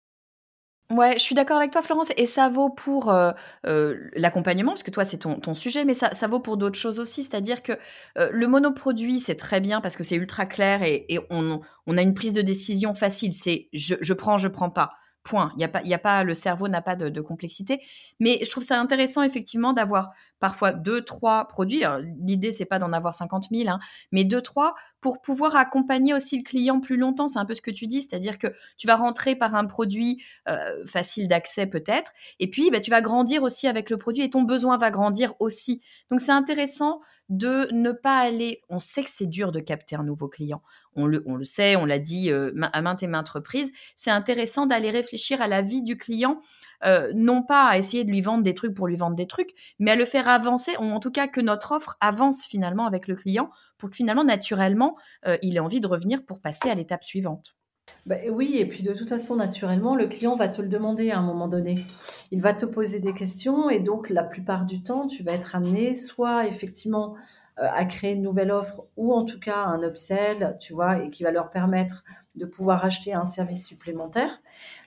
Ouais, je suis d'accord avec toi, Florence, et ça vaut pour euh, euh, l'accompagnement, parce que toi, c'est ton, sujet, mais ça, vaut pour d'autres choses aussi. C'est-à-dire que euh, le monoproduit, c'est très bien parce que c'est ultra clair et, on, a une prise de décision facile. C'est je, prends, je prends pas. Point. Y a pas, y a pas, le cerveau n'a pas de, complexité. Mais je trouve ça intéressant effectivement d'avoir parfois deux, trois produits. L'idée c'est pas d'en avoir 50 000, hein, mais deux, trois pour pouvoir accompagner aussi le client plus longtemps. C'est un peu ce que tu dis, c'est-à-dire que tu vas rentrer par un produit euh, facile d'accès peut-être, et puis bah, tu vas grandir aussi avec le produit et ton besoin va grandir aussi. Donc c'est intéressant de ne pas aller. On sait que c'est dur de capter un nouveau client. On le, sait, on l'a dit euh, à maintes et maintes reprises. C'est intéressant d'aller réfléchir à la vie du client, euh, non pas à essayer de lui vendre des trucs pour lui vendre des trucs, mais à le faire avancer, ou en tout cas que notre offre avance finalement avec le client pour que finalement, naturellement, euh, il ait envie de revenir pour passer à l'étape suivante. Bah, oui, et puis de toute façon, naturellement, le client va te le demander à un moment donné. Il va te poser des questions et donc la plupart du temps, tu vas être amené soit effectivement euh, à créer une nouvelle offre ou en tout cas un upsell, tu vois, et qui va leur permettre de pouvoir acheter un service supplémentaire.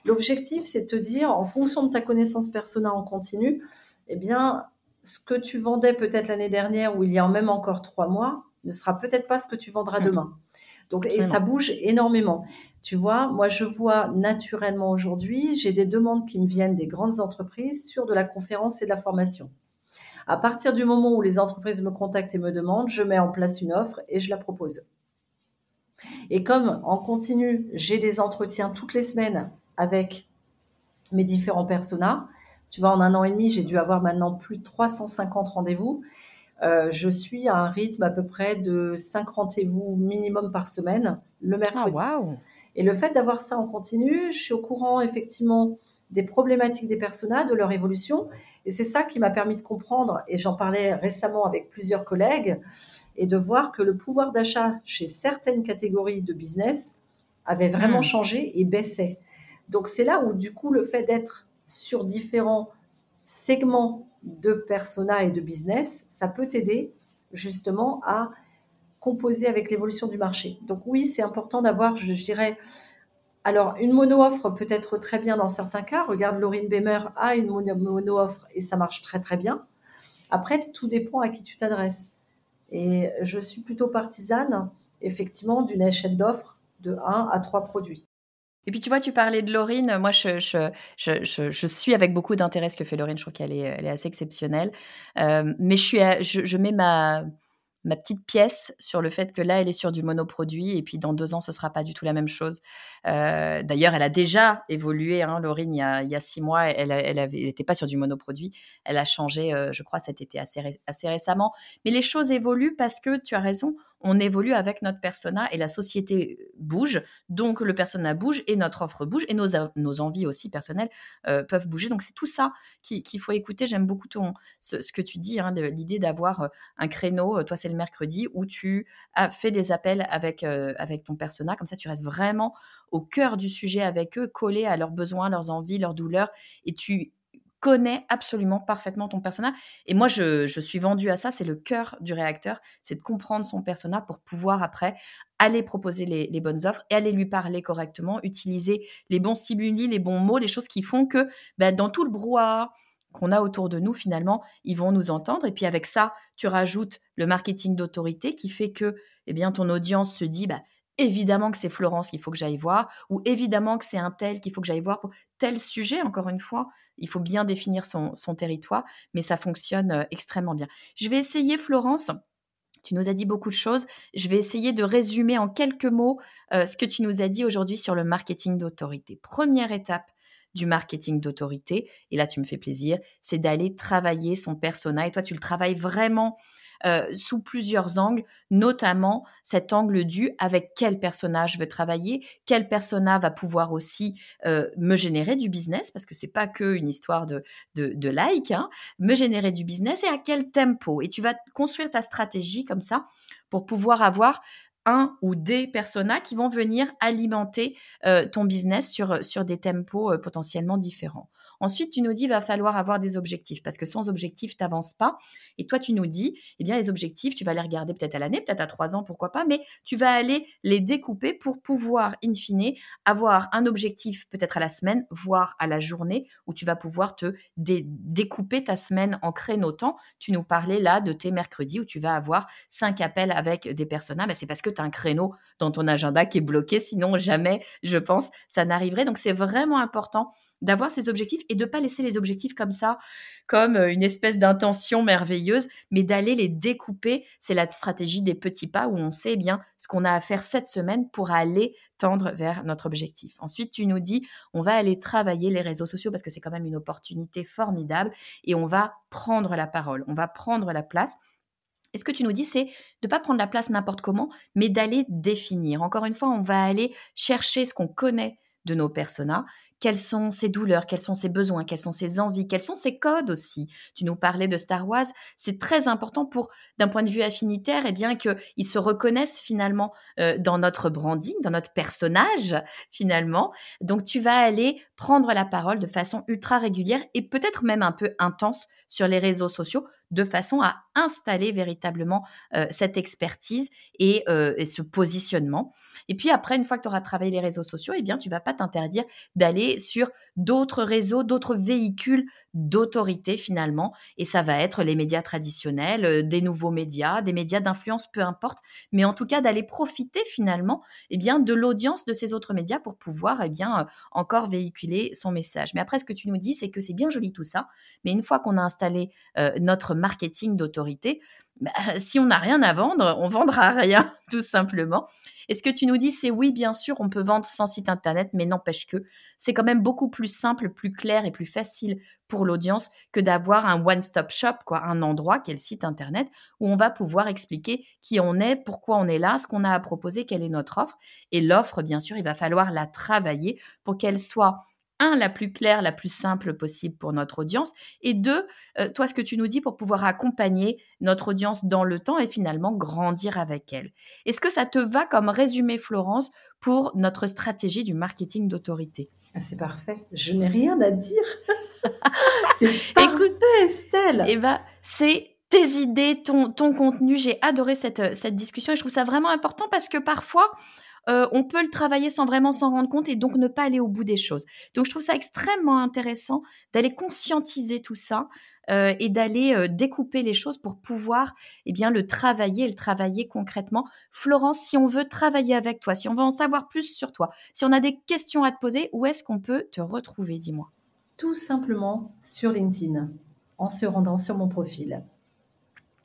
L'objectif, c'est de te dire, en fonction de ta connaissance personnelle en continu, eh bien, ce que tu vendais peut-être l'année dernière ou il y a même encore trois mois ne sera peut-être pas ce que tu vendras mmh. demain. Donc, et ça bouge énormément. Tu vois, moi, je vois naturellement aujourd'hui, j'ai des demandes qui me viennent des grandes entreprises sur de la conférence et de la formation. À partir du moment où les entreprises me contactent et me demandent, je mets en place une offre et je la propose. Et comme en continu, j'ai des entretiens toutes les semaines avec mes différents personas, tu vois, en un an et demi, j'ai dû avoir maintenant plus de 350 rendez-vous. Euh, je suis à un rythme à peu près de 5 rendez-vous minimum par semaine, le mercredi. Ah, et le fait d'avoir ça en continu, je suis au courant effectivement des problématiques des personnages, de leur évolution. Et c'est ça qui m'a permis de comprendre, et j'en parlais récemment avec plusieurs collègues, et de voir que le pouvoir d'achat chez certaines catégories de business avait vraiment hmm. changé et baissait. Donc c'est là où du coup le fait d'être sur différents segments de persona et de business, ça peut t'aider justement à composer avec l'évolution du marché. Donc oui, c'est important d'avoir, je, dirais, alors une mono-offre peut être très bien dans certains cas. Regarde, Laurine Bemer a une mono-offre et ça marche très très bien. Après, tout dépend à qui tu t'adresses. Et je suis plutôt partisane, effectivement, d'une échelle d'offres de 1 à 3 produits. Et puis tu vois, tu parlais de Laurine. Moi, je, suis avec beaucoup d'intérêt ce que fait Laurine. Je trouve qu'elle est, assez exceptionnelle. Euh, mais je, mets ma, petite pièce sur le fait que là, elle est sur du monoproduit et puis dans deux ans, ce sera pas du tout la même chose. Euh, d'ailleurs, elle a déjà évolué, hein, Laurine, il y, a, six mois, elle n'était pas sur du monoproduit. Elle a changé, euh, je crois, cet été assez récemment. Mais les choses évoluent parce que tu as raison, on évolue avec notre persona et la société bouge, donc le persona bouge et notre offre bouge et nos, envies aussi personnelles euh, peuvent bouger. Donc c'est tout ça qu'il faut écouter. J'aime beaucoup ton, ce, que tu dis, hein, l'idée d'avoir euh, un créneau, euh, toi c'est le mercredi, où tu as fait des appels avec, avec ton persona, comme ça tu restes vraiment au cœur du sujet avec eux, collé à leurs besoins, leurs envies, leurs douleurs, et tu connais absolument parfaitement ton persona. Et moi, je, suis vendue à ça. C'est le cœur du réacteur. C'est de comprendre son persona pour pouvoir après aller proposer les, bonnes offres et aller lui parler correctement, utiliser les bons stimuli, les bons mots, les choses qui font que bah, dans tout le brouhaha qu'on a autour de nous, finalement, ils vont nous entendre. Et puis avec ça, tu rajoutes le marketing d'autorité qui fait que eh bien, ton audience se dit, bah, évidemment que c'est Florence qu'il faut que j'aille voir, ou évidemment que c'est un tel qu'il faut que j'aille voir pour tel sujet, encore une fois. Il faut bien définir son, territoire, mais ça fonctionne euh, extrêmement bien. Je vais essayer, Florence, tu nous as dit beaucoup de choses. Je vais essayer de résumer en quelques mots euh, ce que tu nous as dit aujourd'hui sur le marketing d'autorité. Première étape du marketing d'autorité, et là tu me fais plaisir, c'est d'aller travailler son persona. Et toi, tu le travailles vraiment euh, sous plusieurs angles, notamment cet angle du avec quel personnage je veux travailler, quel personnage va pouvoir aussi euh, me générer du business, parce que c'est pas que une histoire de, de, like, hein, me générer du business et à quel tempo. Et tu vas construire ta stratégie comme ça pour pouvoir avoir un ou des personas qui vont venir alimenter euh, ton business sur, sur des tempos potentiellement différents. Ensuite, tu nous dis, va falloir avoir des objectifs parce que sans objectifs, tu n'avances pas. Et toi, tu nous dis, eh bien, les objectifs, tu vas les regarder peut-être à l'année, peut-être à trois ans, pourquoi pas, mais tu vas aller les découper pour pouvoir, in fine, avoir un objectif peut-être à la semaine, voire à la journée, où tu vas pouvoir te découper ta semaine en créneau temps. Tu nous parlais là de tes mercredis où tu vas avoir cinq appels avec des personnes. Ben, c'est parce que tu un créneau dans ton agenda qui est bloqué, sinon jamais, je pense, ça n'arriverait. Donc, c'est vraiment important d'avoir ces objectifs et de pas laisser les objectifs comme ça, comme euh, une espèce d'intention merveilleuse, mais d'aller les découper. C'est la stratégie des petits pas où on sait bien ce qu'on a à faire cette semaine pour aller tendre vers notre objectif. Ensuite, tu nous dis, on va aller travailler les réseaux sociaux parce que c'est quand même une opportunité formidable et on va prendre la parole, on va prendre la place. Et ce que tu nous dis, c'est de ne pas prendre la place n'importe comment, mais d'aller définir. Encore une fois, on va aller chercher ce qu'on connaît de nos personas, quelles sont ses douleurs, quels sont ses besoins, quelles sont ses envies, quels sont ses codes aussi. Tu nous parlais de Star Wars, c'est très important pour, d'un point de vue affinitaire, et eh bien qu'ils se reconnaissent finalement euh, dans notre branding, dans notre personnage finalement. Donc tu vas aller prendre la parole de façon ultra régulière et peut-être même un peu intense sur les réseaux sociaux de façon à installer véritablement euh, cette expertise euh, et, ce positionnement. Et puis après, une fois que tu auras travaillé les réseaux sociaux, eh bien, tu vas pas t'interdire d'aller sur d'autres réseaux, d'autres véhicules d'autorité finalement. Et ça va être les médias traditionnels, euh, des nouveaux médias, des médias d'influence, peu importe. Mais en tout cas, d'aller profiter finalement eh bien, de l'audience de ces autres médias pour pouvoir eh bien, encore véhiculer son message. Mais après, ce que tu nous dis, c'est que c'est bien joli tout ça. Mais une fois qu'on a installé notre marketing d'autorité, bah, si on n'a rien à vendre, on vendra rien, *laughs* tout simplement. Et ce que tu nous dis, c'est oui, bien sûr, on peut vendre sans site internet, mais n'empêche que c'est quand même beaucoup plus simple, plus clair et plus facile pour l'audience que d'avoir un one-stop shop, quoi, un endroit qui site internet où on va pouvoir expliquer qui on est, pourquoi on est là, ce qu'on a à proposer, quelle est notre offre. Et l'offre, bien sûr, il va falloir la travailler pour qu'elle soit un, la plus claire, la plus simple possible pour notre audience, et deux, euh, toi, ce que tu nous dis pour pouvoir accompagner notre audience dans le temps et finalement grandir avec elle. Est-ce que ça te va comme résumé, Florence, pour notre stratégie du marketing d'autorité? Ah, C'est parfait, je n'ai rien à dire. *laughs* c'est parfait, Estelle. Eh ben, c'est tes idées, ton, ton contenu. J'ai adoré cette, cette discussion et je trouve ça vraiment important parce que parfois, euh, on peut le travailler sans vraiment s'en rendre compte et donc ne pas aller au bout des choses. Donc je trouve ça extrêmement intéressant d'aller conscientiser tout ça euh, et d'aller euh, découper les choses pour pouvoir eh bien le travailler le travailler concrètement. Florence, si on veut travailler avec toi, si on veut en savoir plus sur toi, si on a des questions à te poser, où est-ce qu'on peut te retrouver Dis-moi? Tout simplement sur LinkedIn en se rendant sur mon profil.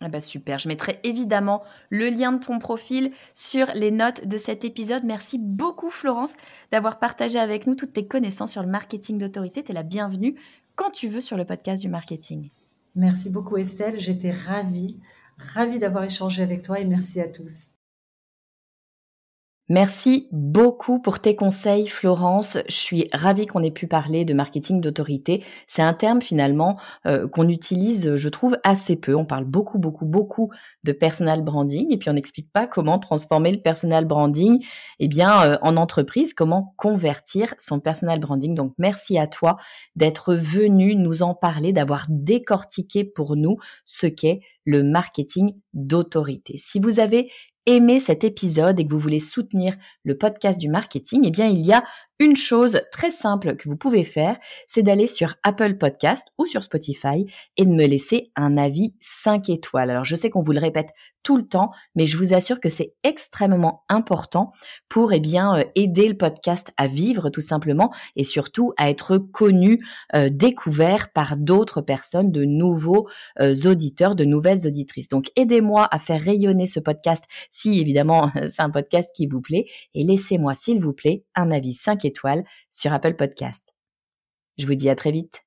Ah bah super, je mettrai évidemment le lien de ton profil sur les notes de cet épisode. Merci beaucoup Florence d'avoir partagé avec nous toutes tes connaissances sur le marketing d'autorité. Tu es la bienvenue quand tu veux sur le podcast du marketing. Merci beaucoup Estelle, j'étais ravie, ravie d'avoir échangé avec toi et merci à tous. Merci beaucoup pour tes conseils, Florence. Je suis ravie qu'on ait pu parler de marketing d'autorité. C'est un terme finalement euh, qu'on utilise, je trouve, assez peu. On parle beaucoup, beaucoup, beaucoup de personal branding et puis on n'explique pas comment transformer le personal branding eh bien, euh, en entreprise, comment convertir son personal branding. Donc, merci à toi d'être venu nous en parler, d'avoir décortiqué pour nous ce qu'est le marketing d'autorité. Si vous avez aimé cet épisode et que vous voulez soutenir le podcast du marketing, eh bien, il y a une chose très simple que vous pouvez faire, c'est d'aller sur Apple Podcast ou sur Spotify et de me laisser un avis 5 étoiles. Alors je sais qu'on vous le répète tout le temps, mais je vous assure que c'est extrêmement important pour eh bien euh, aider le podcast à vivre tout simplement et surtout à être connu, euh, découvert par d'autres personnes, de nouveaux euh, auditeurs, de nouvelles auditrices. Donc aidez-moi à faire rayonner ce podcast si évidemment *laughs* c'est un podcast qui vous plaît et laissez-moi s'il vous plaît un avis 5 étoiles sur Apple Podcast. Je vous dis à très vite.